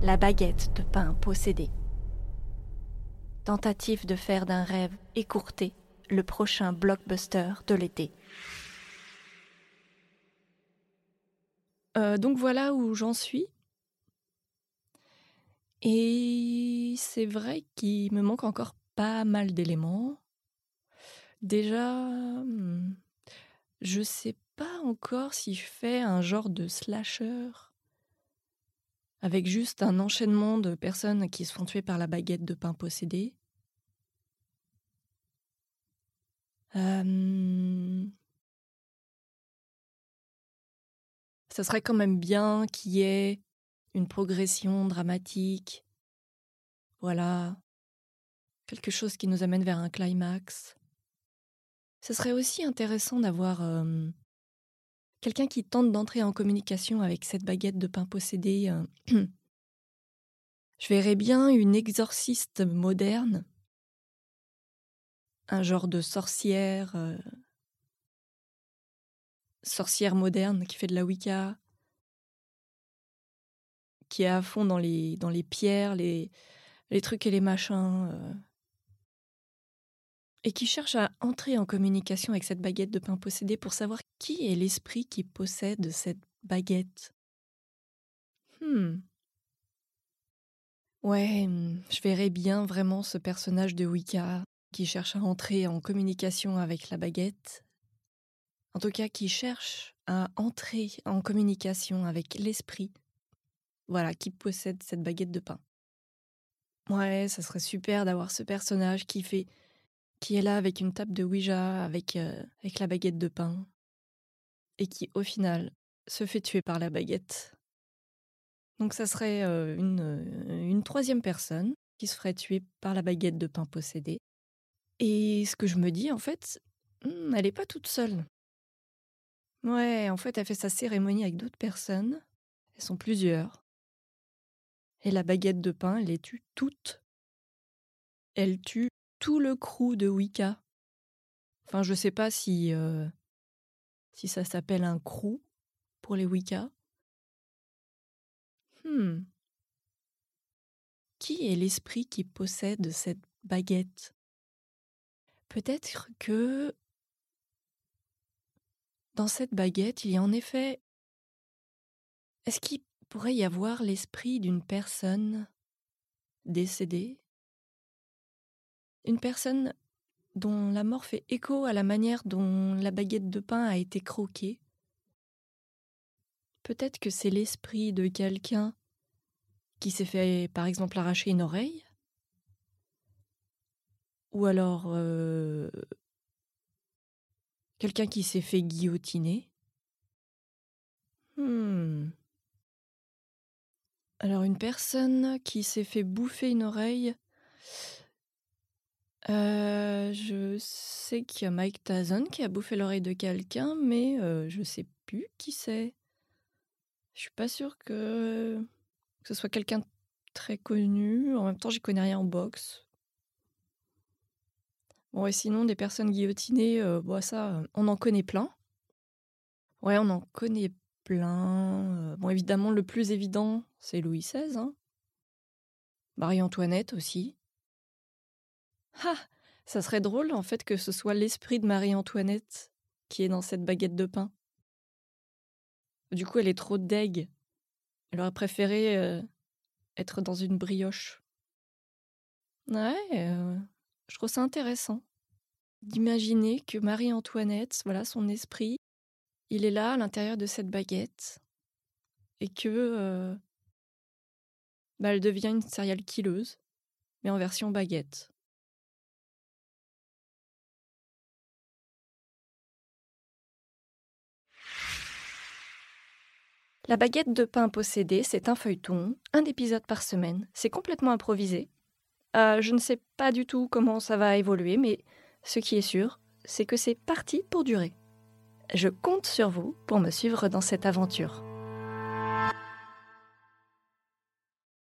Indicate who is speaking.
Speaker 1: La baguette de pain possédée. Tentative de faire d'un rêve écourté le prochain blockbuster de l'été.
Speaker 2: Euh, donc voilà où j'en suis. Et c'est vrai qu'il me manque encore pas mal d'éléments. Déjà, hmm, je sais pas encore si je fais un genre de slasher avec juste un enchaînement de personnes qui se font tuer par la baguette de pain possédée. Euh, ça serait quand même bien qu'il y ait une progression dramatique. Voilà. Quelque chose qui nous amène vers un climax. Ce serait aussi intéressant d'avoir euh, quelqu'un qui tente d'entrer en communication avec cette baguette de pain possédée. Euh, je verrais bien une exorciste moderne, un genre de sorcière, euh, sorcière moderne qui fait de la Wicca, qui est à fond dans les, pierres, les, les trucs et les machins. Euh, et qui cherche à entrer en communication avec cette baguette de pain possédée pour savoir qui est l'esprit qui possède cette baguette. Hmm. Ouais, hmm, je verrais bien vraiment ce personnage de Wicca qui cherche à entrer en communication avec la baguette. En tout cas, qui cherche à entrer en communication avec l'esprit, voilà, qui possède cette baguette de pain. Ouais, ça serait super d'avoir ce personnage qui fait qui est là avec une table de Ouija, avec, euh, avec la baguette de pain, et qui, au final, se fait tuer par la baguette. Donc ça serait euh, une, euh, une troisième personne qui se ferait tuer par la baguette de pain possédée. Et ce que je me dis, en fait, hmm, elle n'est pas toute seule. Ouais, en fait, elle fait sa cérémonie avec d'autres personnes. Elles sont plusieurs. Et la baguette de pain, elle les tue toutes. Elle tue tout le crew de Wicca. Enfin, je sais pas si, euh, si ça s'appelle un crew pour les Wicca. Hmm. Qui est l'esprit qui possède cette baguette? Peut-être que dans cette baguette, il y a en effet... Est-ce qu'il pourrait y avoir l'esprit d'une personne décédée? Une personne dont la mort fait écho à la manière dont la baguette de pain a été croquée. Peut-être que c'est l'esprit de quelqu'un qui s'est fait, par exemple, arracher une oreille. Ou alors euh, quelqu'un qui s'est fait guillotiner. Hmm. Alors une personne qui s'est fait bouffer une oreille, euh, je sais qu'il y a Mike Tyson qui a bouffé l'oreille de quelqu'un, mais euh, je sais plus qui c'est. Je suis pas sûre que, ce soit quelqu'un très connu. En même temps, j'y connais rien en boxe. Bon, et sinon, des personnes guillotinées, euh, bon, ça, on en connaît plein. Ouais, on en connaît plein. Bon, évidemment, le plus évident, c'est Louis XVI. Hein. Marie-Antoinette aussi. Ah Ça serait drôle en fait que ce soit l'esprit de Marie-Antoinette qui est dans cette baguette de pain. Du coup, elle est trop deg. Elle aurait préféré euh, être dans une brioche. Ouais, euh, je trouve ça intéressant d'imaginer que Marie-Antoinette, voilà son esprit, il est là à l'intérieur de cette baguette et que euh, bah, elle devient une céréale killeuse, mais en version baguette.
Speaker 1: La baguette de pain possédée, c'est un feuilleton, un épisode par semaine. C'est complètement improvisé. Euh, je ne sais pas du tout comment ça va évoluer, mais ce qui est sûr, c'est que c'est parti pour durer. Je compte sur vous pour me suivre dans cette aventure.